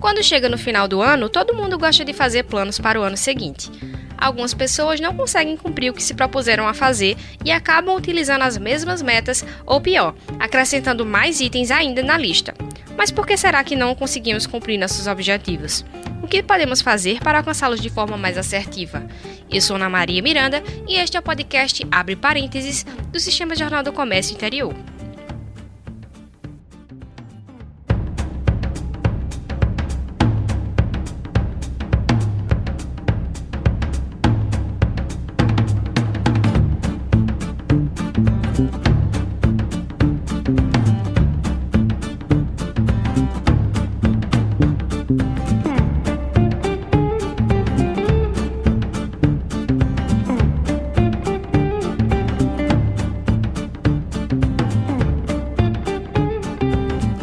Quando chega no final do ano, todo mundo gosta de fazer planos para o ano seguinte. Algumas pessoas não conseguem cumprir o que se propuseram a fazer e acabam utilizando as mesmas metas, ou pior, acrescentando mais itens ainda na lista. Mas por que será que não conseguimos cumprir nossos objetivos? O que podemos fazer para alcançá-los de forma mais assertiva? Eu sou Ana Maria Miranda e este é o podcast Abre Parênteses do Sistema Jornal do Comércio Interior.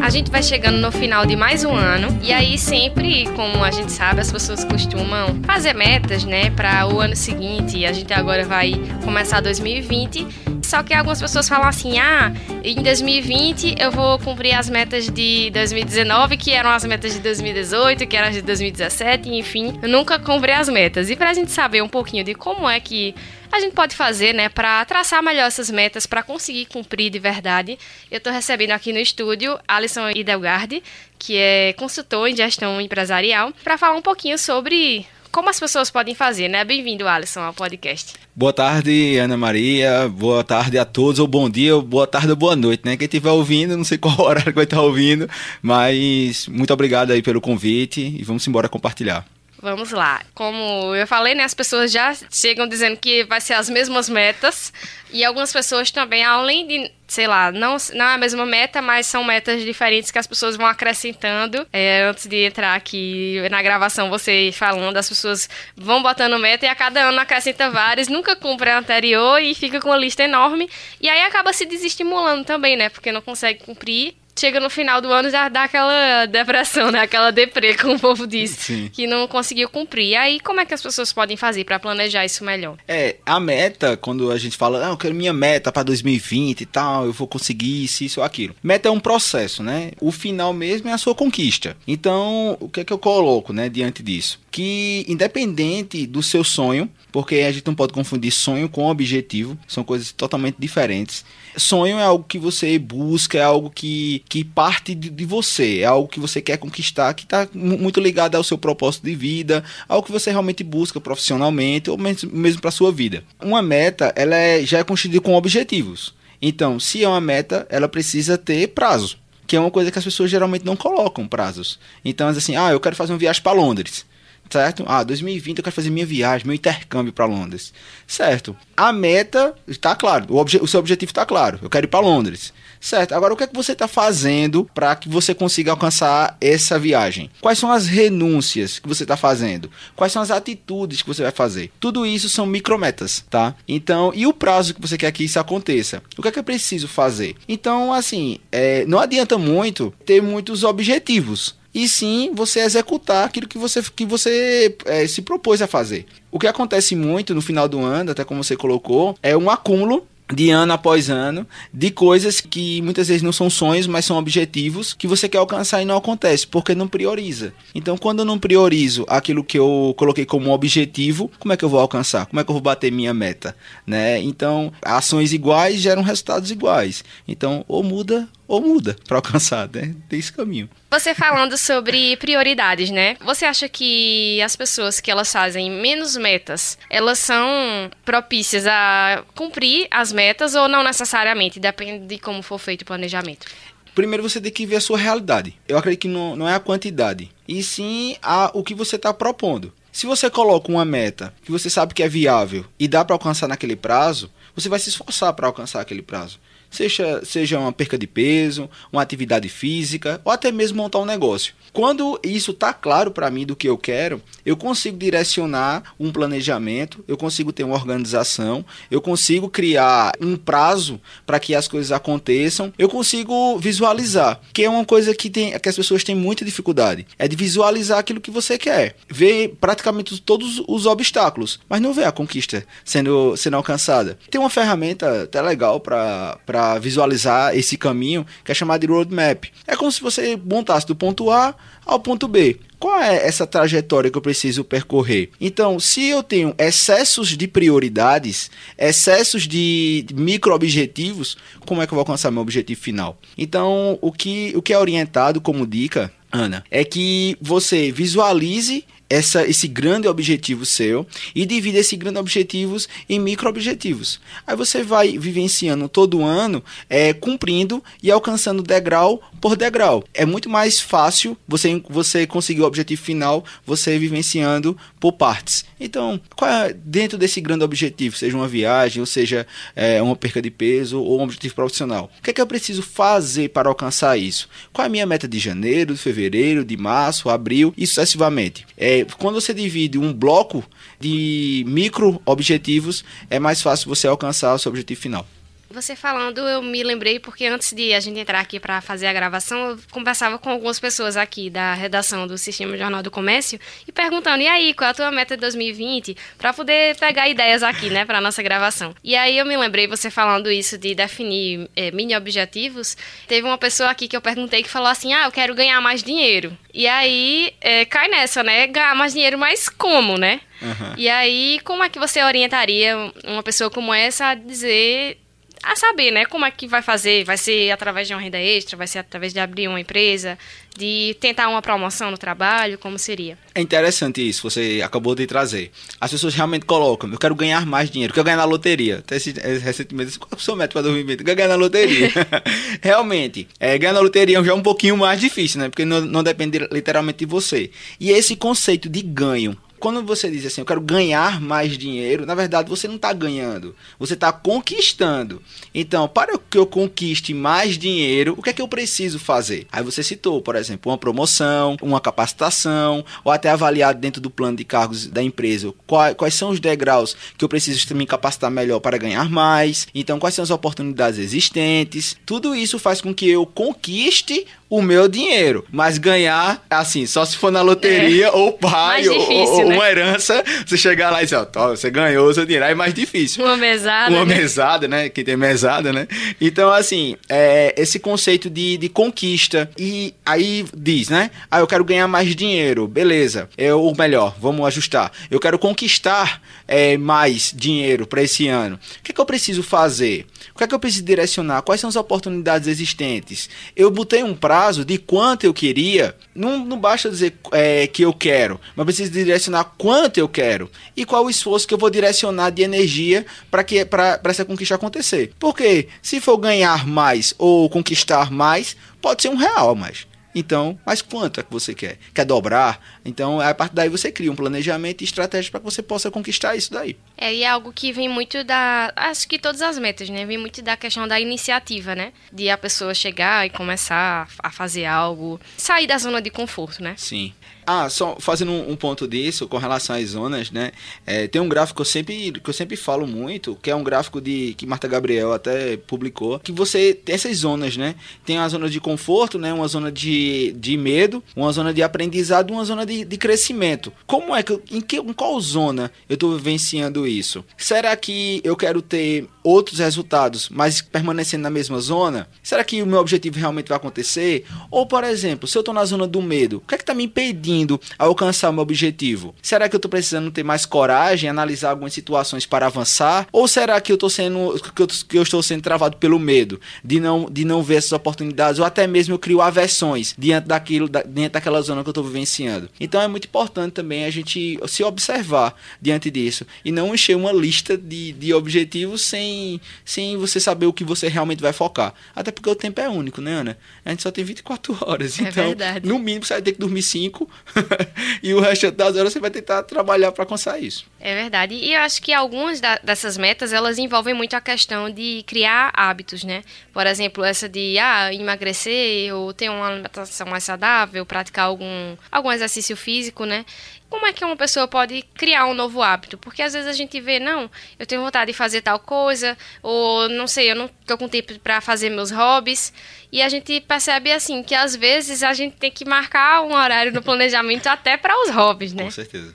Gente vai chegando no final de mais um ano e aí sempre, como a gente sabe, as pessoas costumam fazer metas, né, para o ano seguinte. A gente agora vai começar 2020 só que algumas pessoas falam assim: ah, em 2020 eu vou cumprir as metas de 2019, que eram as metas de 2018, que eram as de 2017, enfim, eu nunca cumpri as metas. E pra gente saber um pouquinho de como é que a gente pode fazer, né, para traçar melhor essas metas, para conseguir cumprir de verdade. Eu estou recebendo aqui no estúdio Alisson Idelgardi, que é consultor em gestão empresarial, para falar um pouquinho sobre como as pessoas podem fazer, né? Bem-vindo, Alisson, ao podcast. Boa tarde, Ana Maria. Boa tarde a todos, ou bom dia, ou boa tarde ou boa noite, né? Quem estiver ouvindo, não sei qual horário que vai estar ouvindo, mas muito obrigado aí pelo convite e vamos embora compartilhar. Vamos lá. Como eu falei, né, as pessoas já chegam dizendo que vai ser as mesmas metas. E algumas pessoas também, além de, sei lá, não, não é a mesma meta, mas são metas diferentes que as pessoas vão acrescentando. É, antes de entrar aqui na gravação, você falando, as pessoas vão botando meta e a cada ano acrescenta várias, nunca cumpre a anterior e fica com uma lista enorme. E aí acaba se desestimulando também, né? Porque não consegue cumprir chega no final do ano já dá aquela depressão, né? Aquela deprê, como o povo diz, Sim. que não conseguiu cumprir. E aí, como é que as pessoas podem fazer para planejar isso melhor? É, a meta, quando a gente fala, não, eu quero minha meta para 2020 e tal, eu vou conseguir isso, isso ou aquilo. Meta é um processo, né? O final mesmo é a sua conquista. Então, o que é que eu coloco, né, diante disso? Que independente do seu sonho, porque a gente não pode confundir sonho com objetivo, são coisas totalmente diferentes. Sonho é algo que você busca, é algo que, que parte de, de você, é algo que você quer conquistar, que está muito ligado ao seu propósito de vida, algo que você realmente busca profissionalmente ou mesmo, mesmo para sua vida. Uma meta, ela é, já é constituída com objetivos. Então, se é uma meta, ela precisa ter prazo, que é uma coisa que as pessoas geralmente não colocam prazos. Então, assim, ah, eu quero fazer uma viagem para Londres certo? Ah, 2020 eu quero fazer minha viagem, meu intercâmbio para Londres. Certo. A meta está claro, o, o seu objetivo está claro. Eu quero ir para Londres. Certo. Agora, o que é que você está fazendo para que você consiga alcançar essa viagem? Quais são as renúncias que você está fazendo? Quais são as atitudes que você vai fazer? Tudo isso são micrometas, tá? Então, e o prazo que você quer que isso aconteça? O que é que é preciso fazer? Então, assim, é, não adianta muito ter muitos objetivos e sim você executar aquilo que você, que você é, se propôs a fazer. O que acontece muito no final do ano, até como você colocou, é um acúmulo de ano após ano, de coisas que muitas vezes não são sonhos, mas são objetivos que você quer alcançar e não acontece, porque não prioriza. Então, quando eu não priorizo aquilo que eu coloquei como objetivo, como é que eu vou alcançar? Como é que eu vou bater minha meta? Né? Então, ações iguais geram resultados iguais. Então, ou muda ou muda para alcançar, né? Tem esse caminho. Você falando sobre prioridades, né? Você acha que as pessoas que elas fazem menos metas, elas são propícias a cumprir as metas ou não necessariamente? Depende de como for feito o planejamento. Primeiro você tem que ver a sua realidade. Eu acredito que não, não é a quantidade, e sim a, o que você está propondo. Se você coloca uma meta que você sabe que é viável e dá para alcançar naquele prazo, você vai se esforçar para alcançar aquele prazo seja, seja uma perca de peso, uma atividade física ou até mesmo montar um negócio. Quando isso está claro para mim do que eu quero, eu consigo direcionar um planejamento, eu consigo ter uma organização, eu consigo criar um prazo para que as coisas aconteçam, eu consigo visualizar, que é uma coisa que, tem, que as pessoas têm muita dificuldade, é de visualizar aquilo que você quer, ver praticamente todos os obstáculos, mas não ver a conquista sendo, sendo alcançada. Tem uma ferramenta até legal para para visualizar esse caminho que é chamado de roadmap. É como se você montasse do ponto A ao ponto B. Qual é essa trajetória que eu preciso percorrer? Então, se eu tenho excessos de prioridades, excessos de micro-objetivos, como é que eu vou alcançar meu objetivo final? Então, o que, o que é orientado como dica, Ana, é que você visualize essa, esse grande objetivo seu e divide esses grandes objetivos em micro objetivos. Aí você vai vivenciando todo ano, é, cumprindo e alcançando degrau por degrau. É muito mais fácil você, você conseguir o objetivo final, você vivenciando por partes. Então, é, dentro desse grande objetivo, seja uma viagem, ou seja é, uma perca de peso ou um objetivo profissional, o que é que eu preciso fazer para alcançar isso? Qual é a minha meta de janeiro, de fevereiro, de março, abril e sucessivamente? É, quando você divide um bloco de micro objetivos, é mais fácil você alcançar o seu objetivo final. Você falando, eu me lembrei porque antes de a gente entrar aqui para fazer a gravação, eu conversava com algumas pessoas aqui da redação do Sistema Jornal do Comércio e perguntando: "E aí, qual é a tua meta de 2020?" para poder pegar ideias aqui, né, para nossa gravação. E aí eu me lembrei você falando isso de definir é, mini objetivos. Teve uma pessoa aqui que eu perguntei que falou assim: "Ah, eu quero ganhar mais dinheiro". E aí é, cai nessa, né? Ganhar mais dinheiro, mas como, né? Uhum. E aí, como é que você orientaria uma pessoa como essa a dizer a saber, né, como é que vai fazer, vai ser através de uma renda extra, vai ser através de abrir uma empresa, de tentar uma promoção no trabalho, como seria? É interessante isso, você acabou de trazer. As pessoas realmente colocam, eu quero ganhar mais dinheiro, eu quero ganhar na loteria. Até recentemente, qual é o seu método para 2020? Eu quero ganhar na loteria. realmente, é, ganhar na loteria já é um pouquinho mais difícil, né, porque não, não depende literalmente de você. E esse conceito de ganho quando você diz assim, eu quero ganhar mais dinheiro, na verdade você não está ganhando, você está conquistando. Então, para que eu conquiste mais dinheiro, o que é que eu preciso fazer? Aí você citou, por exemplo, uma promoção, uma capacitação, ou até avaliar dentro do plano de cargos da empresa quais, quais são os degraus que eu preciso me capacitar melhor para ganhar mais. Então, quais são as oportunidades existentes. Tudo isso faz com que eu conquiste o meu dinheiro. Mas ganhar, assim, só se for na loteria é. ou pai difícil, ou, ou né? uma herança, você chegar lá e dizer, ó, você ganhou o seu dinheiro, aí é mais difícil. Uma mesada. Uma né? mesada, né? Quem tem mesada, né? Então, assim, é, esse conceito de, de conquista. E aí diz, né? Ah, eu quero ganhar mais dinheiro. Beleza. É, ou melhor, vamos ajustar. Eu quero conquistar é, mais dinheiro para esse ano. O que, é que eu preciso fazer? O que é que eu preciso direcionar? Quais são as oportunidades existentes? Eu botei um prazo de quanto eu queria. Não, não basta dizer é, que eu quero, mas preciso direcionar quanto eu quero e qual o esforço que eu vou direcionar de energia para que para essa conquista acontecer. Porque se for ganhar mais ou conquistar mais, pode ser um real mais. Então, mas quanto é que você quer? Quer dobrar? Então, a partir daí você cria um planejamento e estratégia para que você possa conquistar isso daí. É, e é algo que vem muito da. Acho que todas as metas, né? Vem muito da questão da iniciativa, né? De a pessoa chegar e começar a fazer algo, sair da zona de conforto, né? Sim. Ah, só fazendo um, ponto disso com relação às zonas, né? É, tem um gráfico que eu, sempre, que eu sempre falo muito, que é um gráfico de que Marta Gabriel até publicou, que você tem essas zonas, né? Tem uma zona de conforto, né? Uma zona de, de medo, uma zona de aprendizado, uma zona de, de crescimento. Como é que em, que em qual zona eu estou vivenciando isso? Será que eu quero ter outros resultados, mas permanecendo na mesma zona? Será que o meu objetivo realmente vai acontecer? Ou, por exemplo, se eu estou na zona do medo, o que é que está me impedindo? Conseguindo alcançar o meu objetivo? Será que eu estou precisando ter mais coragem, analisar algumas situações para avançar? Ou será que eu estou sendo que eu, que eu estou sendo travado pelo medo de não de não ver essas oportunidades ou até mesmo eu crio aversões diante daquilo da, diante daquela zona que eu estou vivenciando? Então é muito importante também a gente se observar diante disso e não encher uma lista de, de objetivos sem sem você saber o que você realmente vai focar. Até porque o tempo é único, né, Ana? A gente só tem 24 horas. É então, verdade. no mínimo, você vai ter que dormir 5 e o resto das horas você vai tentar trabalhar para alcançar isso. É verdade. E eu acho que algumas da, dessas metas, elas envolvem muito a questão de criar hábitos, né? Por exemplo, essa de ah, emagrecer ou ter uma alimentação mais saudável, praticar algum, algum exercício físico, né? como é que uma pessoa pode criar um novo hábito? Porque às vezes a gente vê, não, eu tenho vontade de fazer tal coisa, ou não sei, eu não tô com tempo para fazer meus hobbies. E a gente percebe assim que às vezes a gente tem que marcar um horário no planejamento até para os hobbies, né? Com certeza.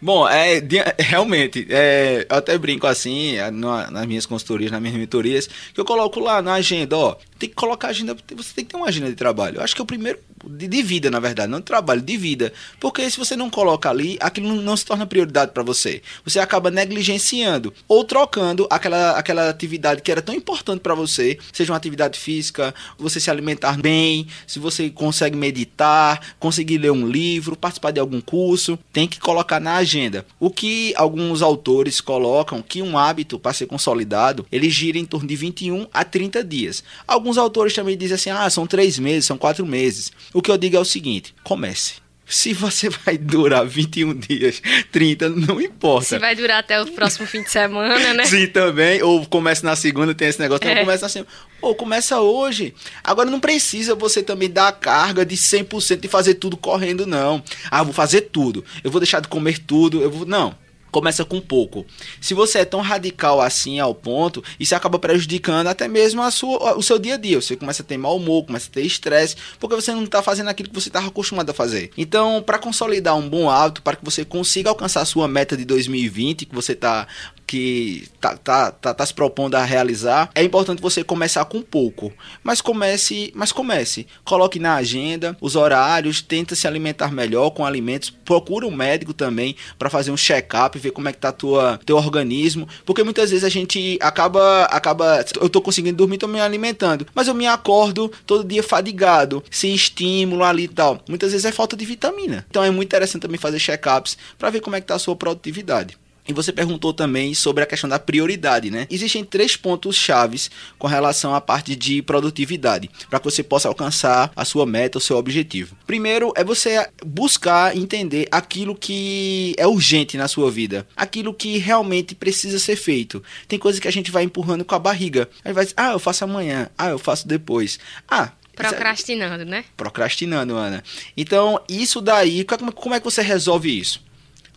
Bom, é, realmente, é, eu até brinco assim, é, nas minhas consultorias, nas minhas mentorias, que eu coloco lá na agenda, ó, tem que colocar agenda, você tem que ter uma agenda de trabalho. Eu acho que é o primeiro de, de, vida, na verdade, não de trabalho, de vida. Porque se você não coloca ali, aquilo não, se torna prioridade para você. Você acaba negligenciando ou trocando aquela, aquela atividade que era tão importante para você, seja uma atividade física, você se alimentar bem, se você consegue meditar, conseguir ler um livro, participar de algum curso, tem que colocar na agenda. O que alguns autores colocam que um hábito para ser consolidado, ele gira em torno de 21 a 30 dias. Alguns autores também dizem assim: ah, são três meses, são quatro meses. O que eu digo é o seguinte: comece. Se você vai durar 21 dias, 30, não importa. Se vai durar até o próximo fim de semana, né? Sim, também. Ou começa na segunda, tem esse negócio. É. Não, começa assim. Ou começa hoje. Agora não precisa você também dar a carga de 100% e fazer tudo correndo, não. Ah, vou fazer tudo. Eu vou deixar de comer tudo. Eu vou. Não começa com pouco. Se você é tão radical assim ao ponto, isso acaba prejudicando até mesmo a sua, o seu dia a dia. Você começa a ter mau humor, começa a ter estresse, porque você não está fazendo aquilo que você estava acostumado a fazer. Então, para consolidar um bom hábito, para que você consiga alcançar a sua meta de 2020, que você está que tá, tá, tá, tá, se propondo a realizar, é importante você começar com pouco. Mas comece, mas comece. Coloque na agenda os horários, tenta se alimentar melhor com alimentos, procura um médico também para fazer um check-up, ver como é que tá tua teu organismo, porque muitas vezes a gente acaba acaba eu tô conseguindo dormir, tô me alimentando, mas eu me acordo todo dia fadigado, sem estímulo ali e tal. Muitas vezes é falta de vitamina. Então é muito interessante também fazer check-ups para ver como é que tá a sua produtividade. E você perguntou também sobre a questão da prioridade, né? Existem três pontos chaves com relação à parte de produtividade, para que você possa alcançar a sua meta, o seu objetivo. Primeiro é você buscar entender aquilo que é urgente na sua vida, aquilo que realmente precisa ser feito. Tem coisas que a gente vai empurrando com a barriga. Aí vai dizer, ah, eu faço amanhã, ah, eu faço depois. Ah, Procrastinando, né? Procrastinando, Ana. Então, isso daí, como é que você resolve isso?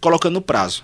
Colocando prazo.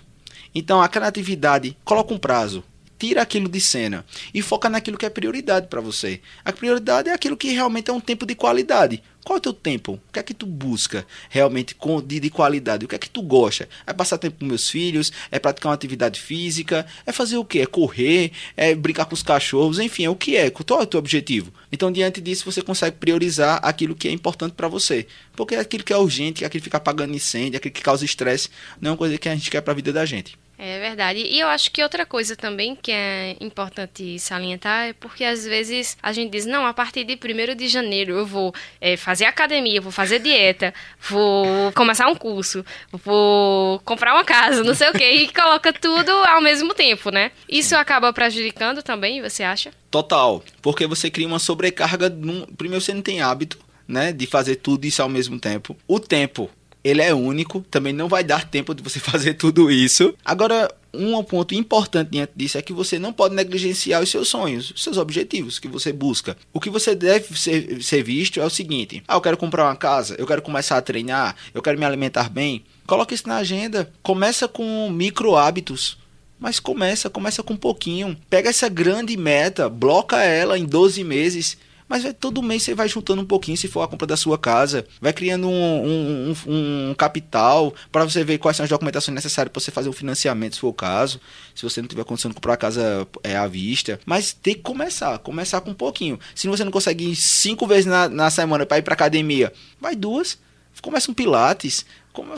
Então, a criatividade coloca um prazo, tira aquilo de cena e foca naquilo que é prioridade para você. A prioridade é aquilo que realmente é um tempo de qualidade. Qual é o teu tempo? O que é que tu busca realmente de, de qualidade? O que é que tu gosta? É passar tempo com meus filhos? É praticar uma atividade física? É fazer o que? É correr? É brincar com os cachorros? Enfim, é o que é? Qual é o teu objetivo? Então, diante disso, você consegue priorizar aquilo que é importante para você. Porque aquilo que é urgente, aquilo que fica apagando incêndio, aquilo que causa estresse, não é uma coisa que a gente quer para a vida da gente. É verdade. E eu acho que outra coisa também que é importante salientar é porque às vezes a gente diz, não, a partir de 1 de janeiro eu vou é, fazer academia, vou fazer dieta, vou começar um curso, vou comprar uma casa, não sei o quê, e coloca tudo ao mesmo tempo, né? Isso acaba prejudicando também, você acha? Total, porque você cria uma sobrecarga. Num... Primeiro, você não tem hábito, né, de fazer tudo isso ao mesmo tempo. O tempo ele é único, também não vai dar tempo de você fazer tudo isso. Agora, um ponto importante diante disso é que você não pode negligenciar os seus sonhos, os seus objetivos que você busca. O que você deve ser, ser visto é o seguinte: ah, eu quero comprar uma casa, eu quero começar a treinar, eu quero me alimentar bem. Coloque isso na agenda. Começa com micro hábitos. Mas começa, começa com um pouquinho. Pega essa grande meta, bloca ela em 12 meses mas vai, todo mês você vai juntando um pouquinho se for a compra da sua casa. Vai criando um, um, um, um capital para você ver quais são as documentações necessárias para você fazer o financiamento, se for o caso. Se você não tiver condição de comprar a casa é, à vista. Mas tem que começar. Começar com um pouquinho. Se você não consegue ir cinco vezes na, na semana para ir para academia, vai duas. Começa um pilates,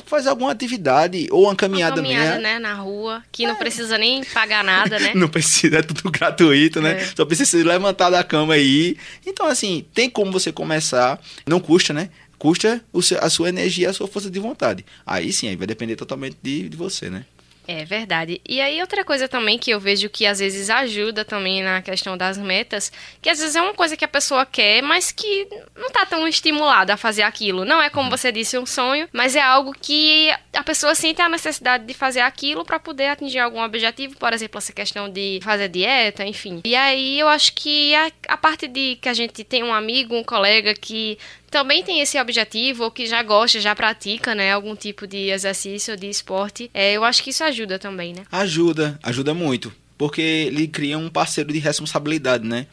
faz alguma atividade ou uma caminhada, uma caminhada né? na rua, que é. não precisa nem pagar nada, né? não precisa, é tudo gratuito, né? É. Só precisa se levantar da cama aí. Então, assim, tem como você começar, não custa, né? Custa a sua energia, a sua força de vontade. Aí sim, aí vai depender totalmente de, de você, né? É verdade. E aí outra coisa também que eu vejo que às vezes ajuda também na questão das metas, que às vezes é uma coisa que a pessoa quer, mas que não tá tão estimulada a fazer aquilo. Não é como você disse um sonho, mas é algo que a pessoa sente a necessidade de fazer aquilo para poder atingir algum objetivo, por exemplo, essa questão de fazer dieta, enfim. E aí eu acho que a, a parte de que a gente tem um amigo, um colega que também tem esse objetivo, ou que já gosta, já pratica, né, algum tipo de exercício ou de esporte, é, eu acho que isso ajuda também, né? Ajuda, ajuda muito, porque ele cria um parceiro de responsabilidade, né?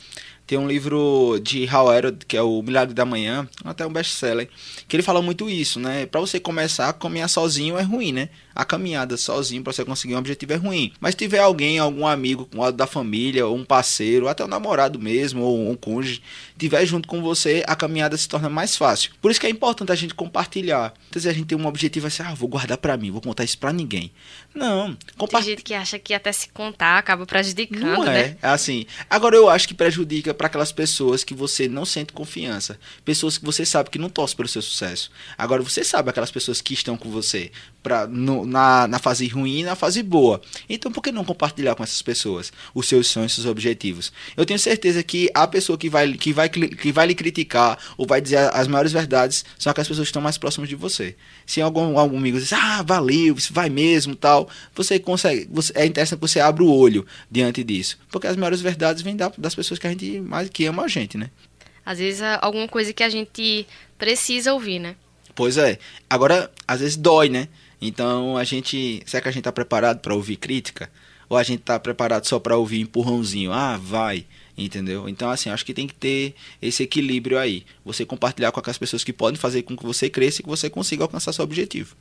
Tem um livro de Hal Elrod, que é o Milagre da Manhã, até um best-seller, que ele fala muito isso, né? Para você começar a caminhar sozinho é ruim, né? A caminhada sozinho para você conseguir um objetivo é ruim. Mas se tiver alguém, algum amigo, um lado da família, ou um parceiro, ou até um namorado mesmo, ou um cônjuge, tiver junto com você, a caminhada se torna mais fácil. Por isso que é importante a gente compartilhar. Às vezes a gente tem um objetivo assim, ah, vou guardar para mim, vou contar isso para ninguém. Não, compartilha. Tem gente que acha que até se contar acaba prejudicando, não é. né? É assim. Agora eu acho que prejudica para aquelas pessoas que você não sente confiança, pessoas que você sabe que não torcem pelo seu sucesso. Agora você sabe aquelas pessoas que estão com você pra, no, na, na fase ruim e na fase boa. Então por que não compartilhar com essas pessoas os seus sonhos, seus objetivos? Eu tenho certeza que a pessoa que vai, que vai, que vai lhe criticar ou vai dizer as maiores verdades são aquelas pessoas que estão mais próximas de você. Se algum, algum amigo diz, ah, valeu, isso vai mesmo tal, você consegue. Você, é interessante que você abra o olho diante disso. Porque as maiores verdades vêm da, das pessoas que a gente mais que ama a gente, né? Às vezes alguma coisa que a gente precisa ouvir, né? Pois é. Agora, às vezes dói, né? Então a gente. Será que a gente está preparado para ouvir crítica? Ou a gente está preparado só para ouvir empurrãozinho? Ah, vai. Entendeu? Então, assim, acho que tem que ter esse equilíbrio aí. Você compartilhar com aquelas pessoas que podem fazer com que você cresça e que você consiga alcançar seu objetivo.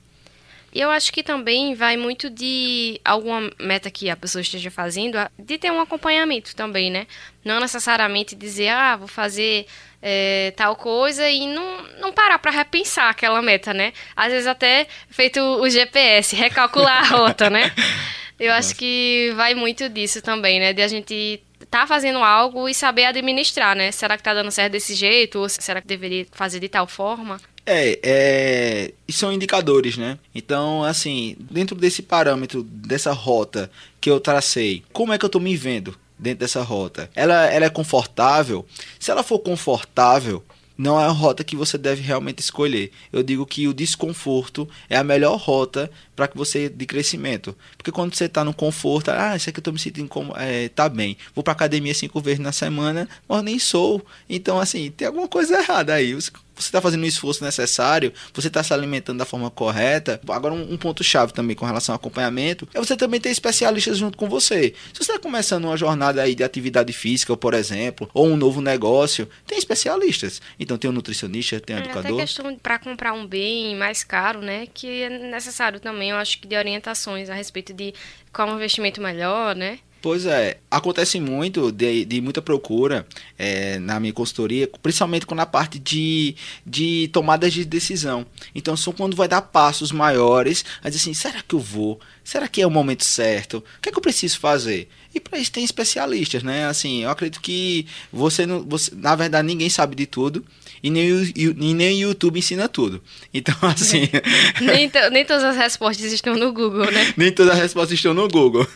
E eu acho que também vai muito de alguma meta que a pessoa esteja fazendo, de ter um acompanhamento também, né? Não necessariamente dizer, ah, vou fazer é, tal coisa e não, não parar para repensar aquela meta, né? Às vezes até feito o GPS, recalcular a rota, né? Eu acho que vai muito disso também, né? De a gente tá fazendo algo e saber administrar, né? Será que tá dando certo desse jeito? Ou será que deveria fazer de tal forma? É, é, são indicadores, né? Então, assim, dentro desse parâmetro, dessa rota que eu tracei, como é que eu tô me vendo dentro dessa rota? Ela, ela é confortável? Se ela for confortável, não é a rota que você deve realmente escolher. Eu digo que o desconforto é a melhor rota para que você de crescimento. Porque quando você está no conforto, ah, isso aqui eu estou me sentindo como é, tá bem. Vou para academia cinco vezes na semana, mas nem sou. Então assim, tem alguma coisa errada aí você está fazendo o esforço necessário, você está se alimentando da forma correta. Agora, um, um ponto-chave também com relação ao acompanhamento é você também ter especialistas junto com você. Se você está começando uma jornada aí de atividade física, por exemplo, ou um novo negócio, tem especialistas. Então, tem um nutricionista, tem um é, educador. Até questão para comprar um bem mais caro, né? Que é necessário também, eu acho que de orientações a respeito de qual é um investimento melhor, né? Pois é, acontece muito de, de muita procura é, na minha consultoria, principalmente com a parte de, de tomadas de decisão. Então, só quando vai dar passos maiores, a dizer assim: será que eu vou? Será que é o momento certo? O que é que eu preciso fazer? E para isso tem especialistas, né? Assim, eu acredito que você, não, você na verdade, ninguém sabe de tudo e nem o, e nem YouTube ensina tudo. Então, assim. nem, nem todas as respostas estão no Google, né? nem todas as respostas estão no Google.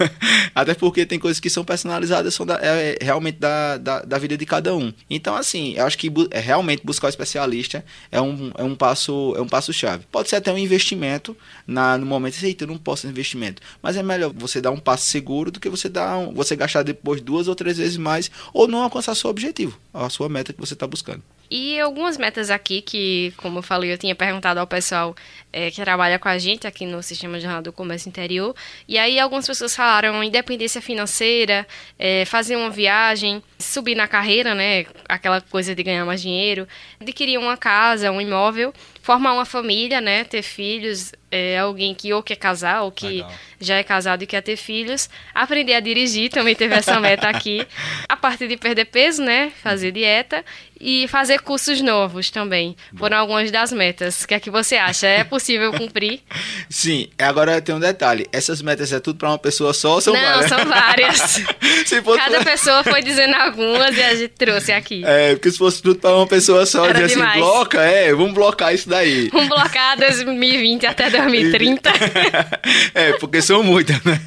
Até porque tem coisas que são personalizadas, são da, é, é, realmente da, da, da, vida de cada um. Então, assim, eu acho que bu é, realmente buscar o especialista é um, é um passo é um passo chave. Pode ser até um investimento na, no momento, eita, eu não posso investimento. Mas é melhor você dar um passo seguro do que você dar um, você gastar depois duas ou três vezes mais ou não alcançar seu objetivo, a sua meta que você está buscando. E algumas metas aqui que, como eu falei, eu tinha perguntado ao pessoal é, que trabalha com a gente aqui no Sistema Jornal do Comércio Interior. E aí algumas pessoas falaram independência financeira, é, fazer uma viagem, subir na carreira, né? Aquela coisa de ganhar mais dinheiro, adquirir uma casa, um imóvel, formar uma família, né? Ter filhos, é, alguém que ou quer casar ou que Legal. já é casado e quer ter filhos. Aprender a dirigir, também teve essa meta aqui. A parte de perder peso, né? Fazer dieta e fazer cursos novos também. Foram algumas das metas. O que é que você acha? É possível cumprir? Sim. Agora tem um detalhe. Essas metas é tudo para uma pessoa só ou são Não, várias? são várias. Cada pessoa foi dizendo algumas e a gente trouxe aqui. É, porque se fosse tudo para uma pessoa só, dizer assim, bloca, é, vamos blocar isso daí. Vamos blocar 2020 até 2030. é, porque são muitas, né?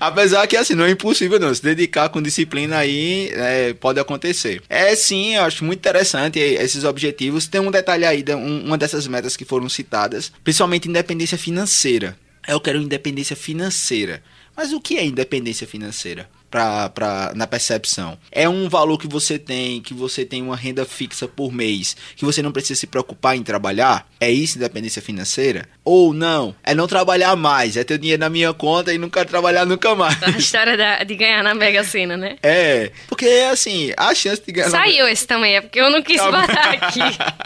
Apesar que, assim, não é impossível não. Se dedicar com disciplina aí, é, pode acontecer. É sim, eu acho muito interessante esses objetivos. Tem um detalhe aí, uma dessas metas que foram citadas, principalmente independência financeira. Eu quero independência financeira. Mas o que é independência financeira? Pra, pra, na percepção? É um valor que você tem, que você tem uma renda fixa por mês, que você não precisa se preocupar em trabalhar? É isso independência financeira? Ou não? É não trabalhar mais, é ter dinheiro na minha conta e nunca trabalhar nunca mais. A história da, de ganhar na Mega Sena, né? É, porque assim, a chance de ganhar Saiu na... esse também, é porque eu não quis botar aqui.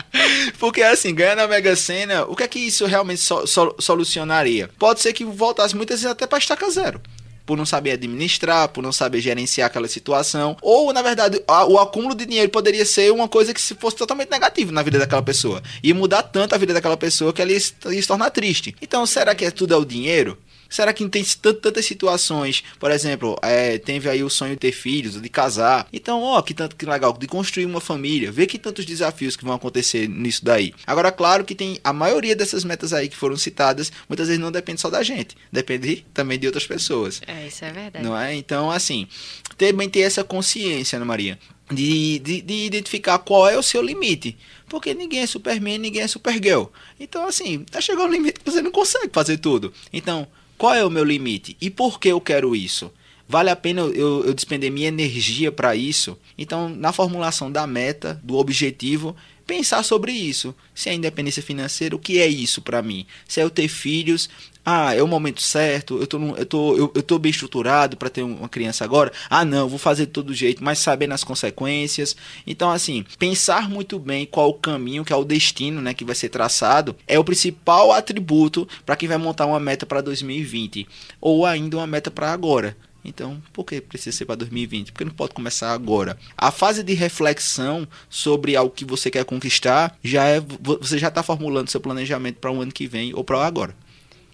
porque assim, ganhar na Mega Sena, o que é que isso realmente so, so, solucionaria? Pode ser que voltasse muitas vezes até para estaca zero por não saber administrar, por não saber gerenciar aquela situação, ou na verdade a, o acúmulo de dinheiro poderia ser uma coisa que se fosse totalmente negativo na vida daquela pessoa e mudar tanto a vida daquela pessoa que ela ia, ia se tornar triste. Então, será que é tudo é o dinheiro? Será que não tem tantas situações? Por exemplo, é, teve aí o sonho de ter filhos, de casar. Então, ó, que tanto que legal, de construir uma família. Ver que tantos desafios que vão acontecer nisso daí. Agora, claro que tem a maioria dessas metas aí que foram citadas, muitas vezes não depende só da gente. Depende também de outras pessoas. É, isso é verdade. Não é? Então, assim, também ter essa consciência, Ana Maria. De, de, de, identificar qual é o seu limite. Porque ninguém é Superman, ninguém é Supergirl. Então, assim, tá chegando um limite que você não consegue fazer tudo. Então, qual é o meu limite? E por que eu quero isso? Vale a pena eu, eu despender minha energia para isso? Então, na formulação da meta, do objetivo, pensar sobre isso. Se é independência financeira, o que é isso para mim? Se é eu ter filhos, ah, é o momento certo, eu tô, eu tô, eu, eu tô bem estruturado para ter uma criança agora. Ah, não, vou fazer de todo jeito, mas sabendo as consequências. Então, assim, pensar muito bem qual o caminho, que é o destino, né, que vai ser traçado, é o principal atributo para quem vai montar uma meta para 2020 ou ainda uma meta para agora. Então, por que precisa ser para 2020? Porque não pode começar agora. A fase de reflexão sobre algo que você quer conquistar já é você já está formulando seu planejamento para o um ano que vem ou para agora.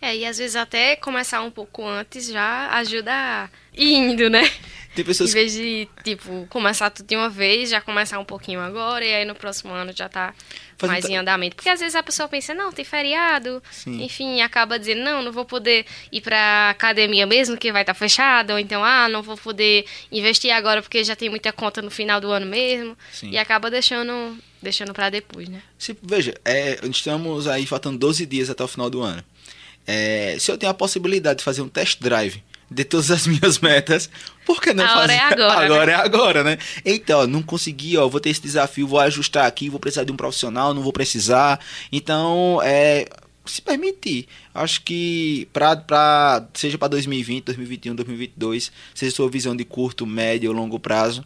É, e às vezes até começar um pouco antes já ajuda a ir indo, né? Tem pessoas... Em vez de, tipo, começar tudo de uma vez, já começar um pouquinho agora, e aí no próximo ano já tá Faz mais em andamento. Porque às vezes a pessoa pensa, não, tem feriado, Sim. enfim, acaba dizendo, não, não vou poder ir pra academia mesmo, que vai estar tá fechado, ou então, ah, não vou poder investir agora porque já tem muita conta no final do ano mesmo, Sim. e acaba deixando deixando para depois, né? Se, veja, é, estamos aí faltando 12 dias até o final do ano. É, se eu tenho a possibilidade de fazer um test drive de todas as minhas metas, por que não a fazer? Hora é agora, agora né? é agora, né? Então, ó, não consegui, ó, vou ter esse desafio, vou ajustar aqui, vou precisar de um profissional, não vou precisar. Então, é, se permitir. Acho que pra, pra, seja para 2020, 2021, 2022, seja sua visão de curto, médio ou longo prazo,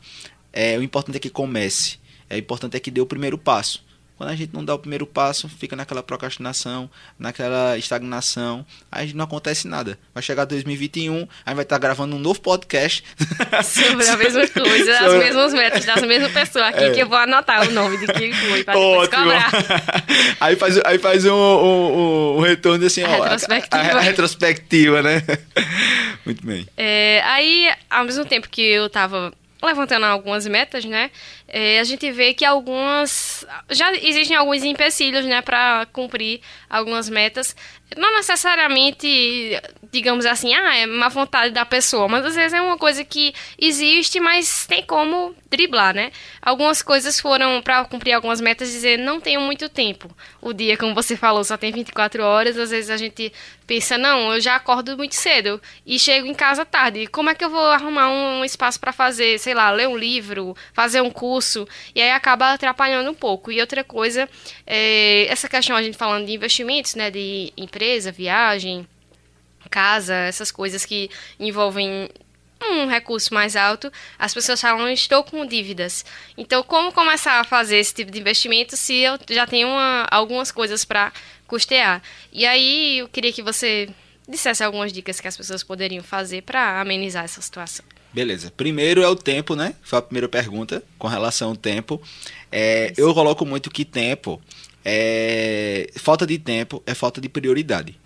é, o importante é que comece. É, o importante é que dê o primeiro passo. Quando a gente não dá o primeiro passo, fica naquela procrastinação, naquela estagnação, aí não acontece nada. Vai chegar 2021, aí vai estar gravando um novo podcast. Sobre a mesma coisa, Sobre... as mesmas metas das mesmas pessoas aqui, é. que eu vou anotar o nome de quem foi, para depois cobrar. aí faz, aí faz um, um, um retorno assim, a ó, retrospectiva. A, a, a, retrospectiva, né? Muito bem. É, aí, ao mesmo tempo que eu tava levantando algumas metas, né? É, a gente vê que algumas já existem alguns empecilhos, né, para cumprir algumas metas. Não necessariamente, digamos assim, ah, é má vontade da pessoa, mas às vezes é uma coisa que existe, mas tem como driblar, né? Algumas coisas foram para cumprir algumas metas dizer não tenho muito tempo. O dia, como você falou, só tem 24 horas, às vezes a gente pensa, não, eu já acordo muito cedo e chego em casa tarde. Como é que eu vou arrumar um espaço para fazer, sei lá, ler um livro, fazer um curso? E aí acaba atrapalhando um pouco. E outra coisa, é, essa questão a gente falando de investimentos, né, de empresa, viagem, casa, essas coisas que envolvem um recurso mais alto, as pessoas falam, estou com dívidas. Então, como começar a fazer esse tipo de investimento se eu já tenho uma, algumas coisas para custear? E aí, eu queria que você dissesse algumas dicas que as pessoas poderiam fazer para amenizar essa situação. Beleza. Primeiro é o tempo, né? Foi a primeira pergunta com relação ao tempo. É, eu coloco muito que tempo é falta de tempo é falta de prioridade.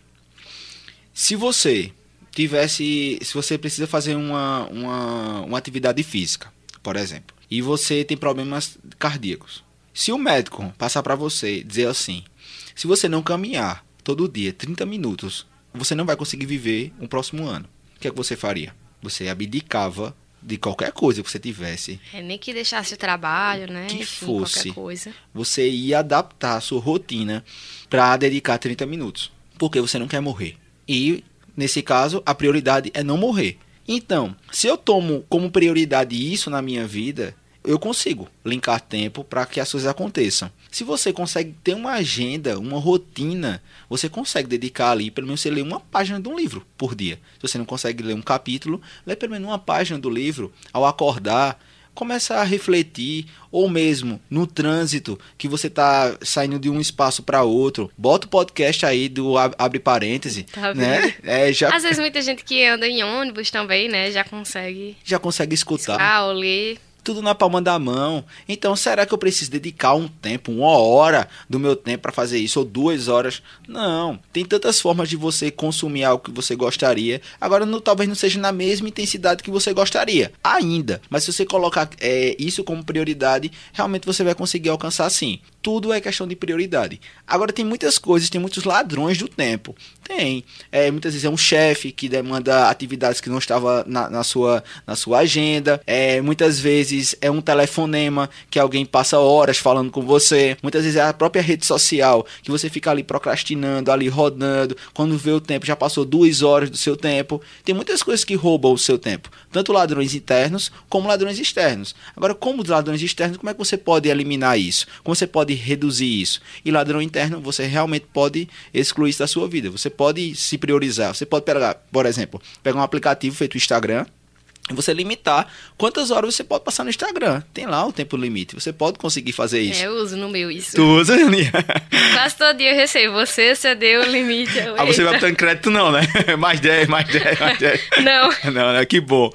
Se você tivesse, se você precisa fazer uma, uma, uma atividade física, por exemplo, e você tem problemas cardíacos, se o médico passar para você dizer assim, se você não caminhar todo dia 30 minutos, você não vai conseguir viver um próximo ano. O que é que você faria? Você abdicava de qualquer coisa que você tivesse. É, nem que deixasse o trabalho, né? Que Enfim, fosse. Você ia adaptar a sua rotina para dedicar 30 minutos. Porque você não quer morrer. E, nesse caso, a prioridade é não morrer. Então, se eu tomo como prioridade isso na minha vida, eu consigo linkar tempo para que as coisas aconteçam. Se você consegue ter uma agenda, uma rotina, você consegue dedicar ali, pelo menos você lê uma página de um livro por dia. Se você não consegue ler um capítulo, lê pelo menos uma página do livro ao acordar. Começa a refletir, ou mesmo no trânsito, que você está saindo de um espaço para outro. Bota o podcast aí do Abre Parêntese. Tá né? É, já... Às vezes muita gente que anda em ônibus também, né? Já consegue. Já consegue escutar. Ah, ler tudo na palma da mão. Então, será que eu preciso dedicar um tempo, uma hora do meu tempo para fazer isso, ou duas horas? Não. Tem tantas formas de você consumir algo que você gostaria. Agora, não, talvez não seja na mesma intensidade que você gostaria, ainda. Mas se você colocar é, isso como prioridade, realmente você vai conseguir alcançar sim. Tudo é questão de prioridade. Agora, tem muitas coisas, tem muitos ladrões do tempo. Tem. É, muitas vezes é um chefe que demanda atividades que não estava na, na, sua, na sua agenda. É, muitas vezes é um telefonema que alguém passa horas falando com você. Muitas vezes é a própria rede social que você fica ali procrastinando, ali rodando. Quando vê o tempo, já passou duas horas do seu tempo. Tem muitas coisas que roubam o seu tempo. Tanto ladrões internos como ladrões externos. Agora, como ladrões externos, como é que você pode eliminar isso? Como você pode reduzir isso? E ladrão interno, você realmente pode excluir isso da sua vida. Você pode pode se priorizar. Você pode pegar, por exemplo, pegar um aplicativo feito Instagram você limitar quantas horas você pode passar no Instagram. Tem lá o tempo limite. Você pode conseguir fazer isso. É, eu uso no meu isso. Tu usa, Aninha? Quase todo dia eu recebo. Você cedeu o limite. Eu, ah, você vai botando crédito não, né? mais 10, mais 10, mais 10. não. Não, né? Que bom.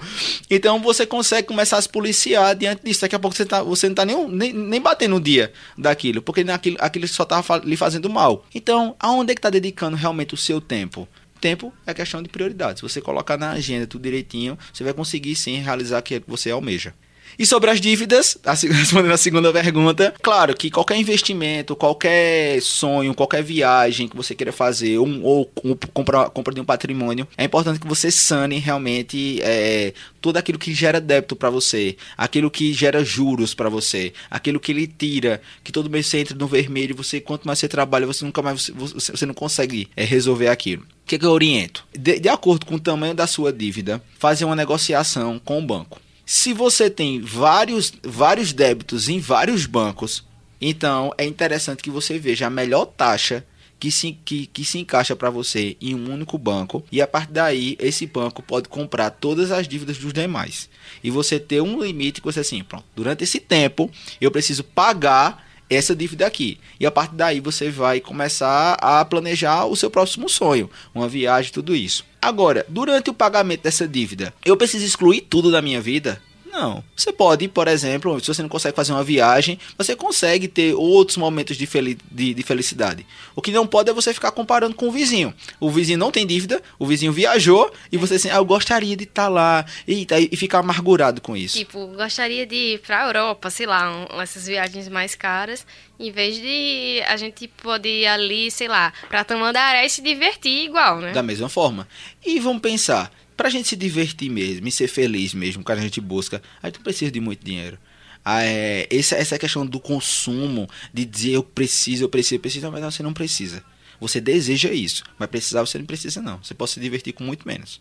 Então você consegue começar a se policiar diante disso. Daqui a pouco você, tá, você não tá nem, nem, nem batendo o dia daquilo. Porque aquilo, aquilo só tá lhe fazendo mal. Então, aonde é que tá dedicando realmente o seu tempo? Tempo é questão de prioridade. Se você colocar na agenda tudo direitinho, você vai conseguir sim realizar aquilo que você almeja. E sobre as dívidas, respondendo a segunda pergunta, claro que qualquer investimento, qualquer sonho, qualquer viagem que você queira fazer, ou, ou compra, compra de um patrimônio, é importante que você sane realmente é, tudo aquilo que gera débito para você, aquilo que gera juros para você, aquilo que ele tira, que todo mês você entra no vermelho, você quanto mais você trabalha, você nunca mais você, você não consegue é, resolver aquilo. O que, que eu oriento? De, de acordo com o tamanho da sua dívida, fazer uma negociação com o banco. Se você tem vários, vários débitos em vários bancos, então é interessante que você veja a melhor taxa que se, que, que se encaixa para você em um único banco. E a partir daí esse banco pode comprar todas as dívidas dos demais. E você ter um limite que você assim, pronto, durante esse tempo eu preciso pagar essa dívida aqui. E a partir daí você vai começar a planejar o seu próximo sonho, uma viagem, tudo isso. Agora, durante o pagamento dessa dívida, eu preciso excluir tudo da minha vida? Não. Você pode, por exemplo, se você não consegue fazer uma viagem, você consegue ter outros momentos de, fel de, de, felicidade. O que não pode é você ficar comparando com o vizinho. O vizinho não tem dívida, o vizinho viajou e você assim, ah, eu gostaria de estar tá lá e, e ficar amargurado com isso. Tipo, gostaria de ir para a Europa, sei lá, um, essas viagens mais caras, em vez de a gente poder ir ali, sei lá, para Tamandaré e se divertir igual, né? Da mesma forma. E vamos pensar, pra gente se divertir mesmo e ser feliz mesmo, que a gente busca, a gente precisa de muito dinheiro. Ah, é, essa, essa questão do consumo, de dizer eu preciso, eu preciso, eu preciso, mas não, você não precisa. Você deseja isso, mas precisar você não precisa não. Você pode se divertir com muito menos.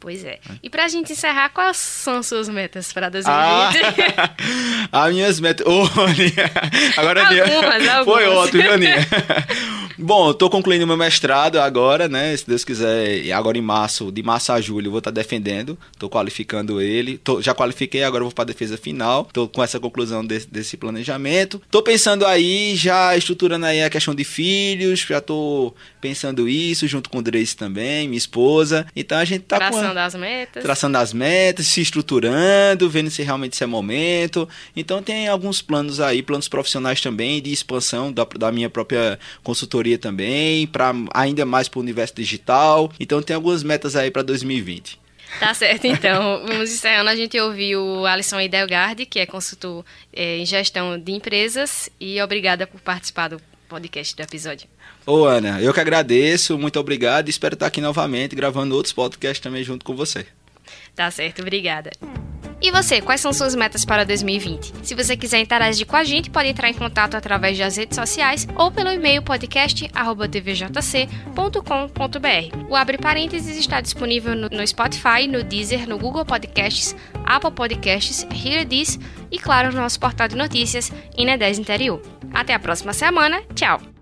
Pois é. E pra gente encerrar, quais são suas metas para 2020? Ah, as minhas metas. Oh, agora algumas, minha... Foi ótimo, Aninha. Bom, eu tô concluindo meu mestrado agora, né? Se Deus quiser, agora em março, de março a julho, eu vou estar tá defendendo. Tô qualificando ele. Tô, já qualifiquei, agora eu vou para defesa final. Tô com essa conclusão desse, desse, planejamento. Tô pensando aí, já estruturando aí a questão de filhos. Já tô pensando isso, junto com o Drace também, minha esposa. Então a gente tá traçando com, as metas. Traçando as metas, se estruturando, vendo se realmente isso é momento. Então tem alguns planos aí, planos profissionais também, de expansão da, da minha própria consultoria consultoria também, para ainda mais para o universo digital. Então tem algumas metas aí para 2020. Tá certo, então. Vamos encerrando. A gente ouviu o Alisson Idelgard, que é consultor é, em gestão de empresas, e obrigada por participar do podcast do episódio. Ô, Ana, eu que agradeço, muito obrigado e espero estar aqui novamente gravando outros podcasts também junto com você. Tá certo, obrigada. E você, quais são suas metas para 2020? Se você quiser interagir com a gente, pode entrar em contato através das redes sociais ou pelo e-mail podcast@tvjc.com.br. O Abre Parênteses está disponível no, Spotify, no Deezer, no Google Podcasts, Apple Podcasts, Here This e, claro, no nosso portal de notícias, Ine10 Interior. Até a próxima semana. Tchau!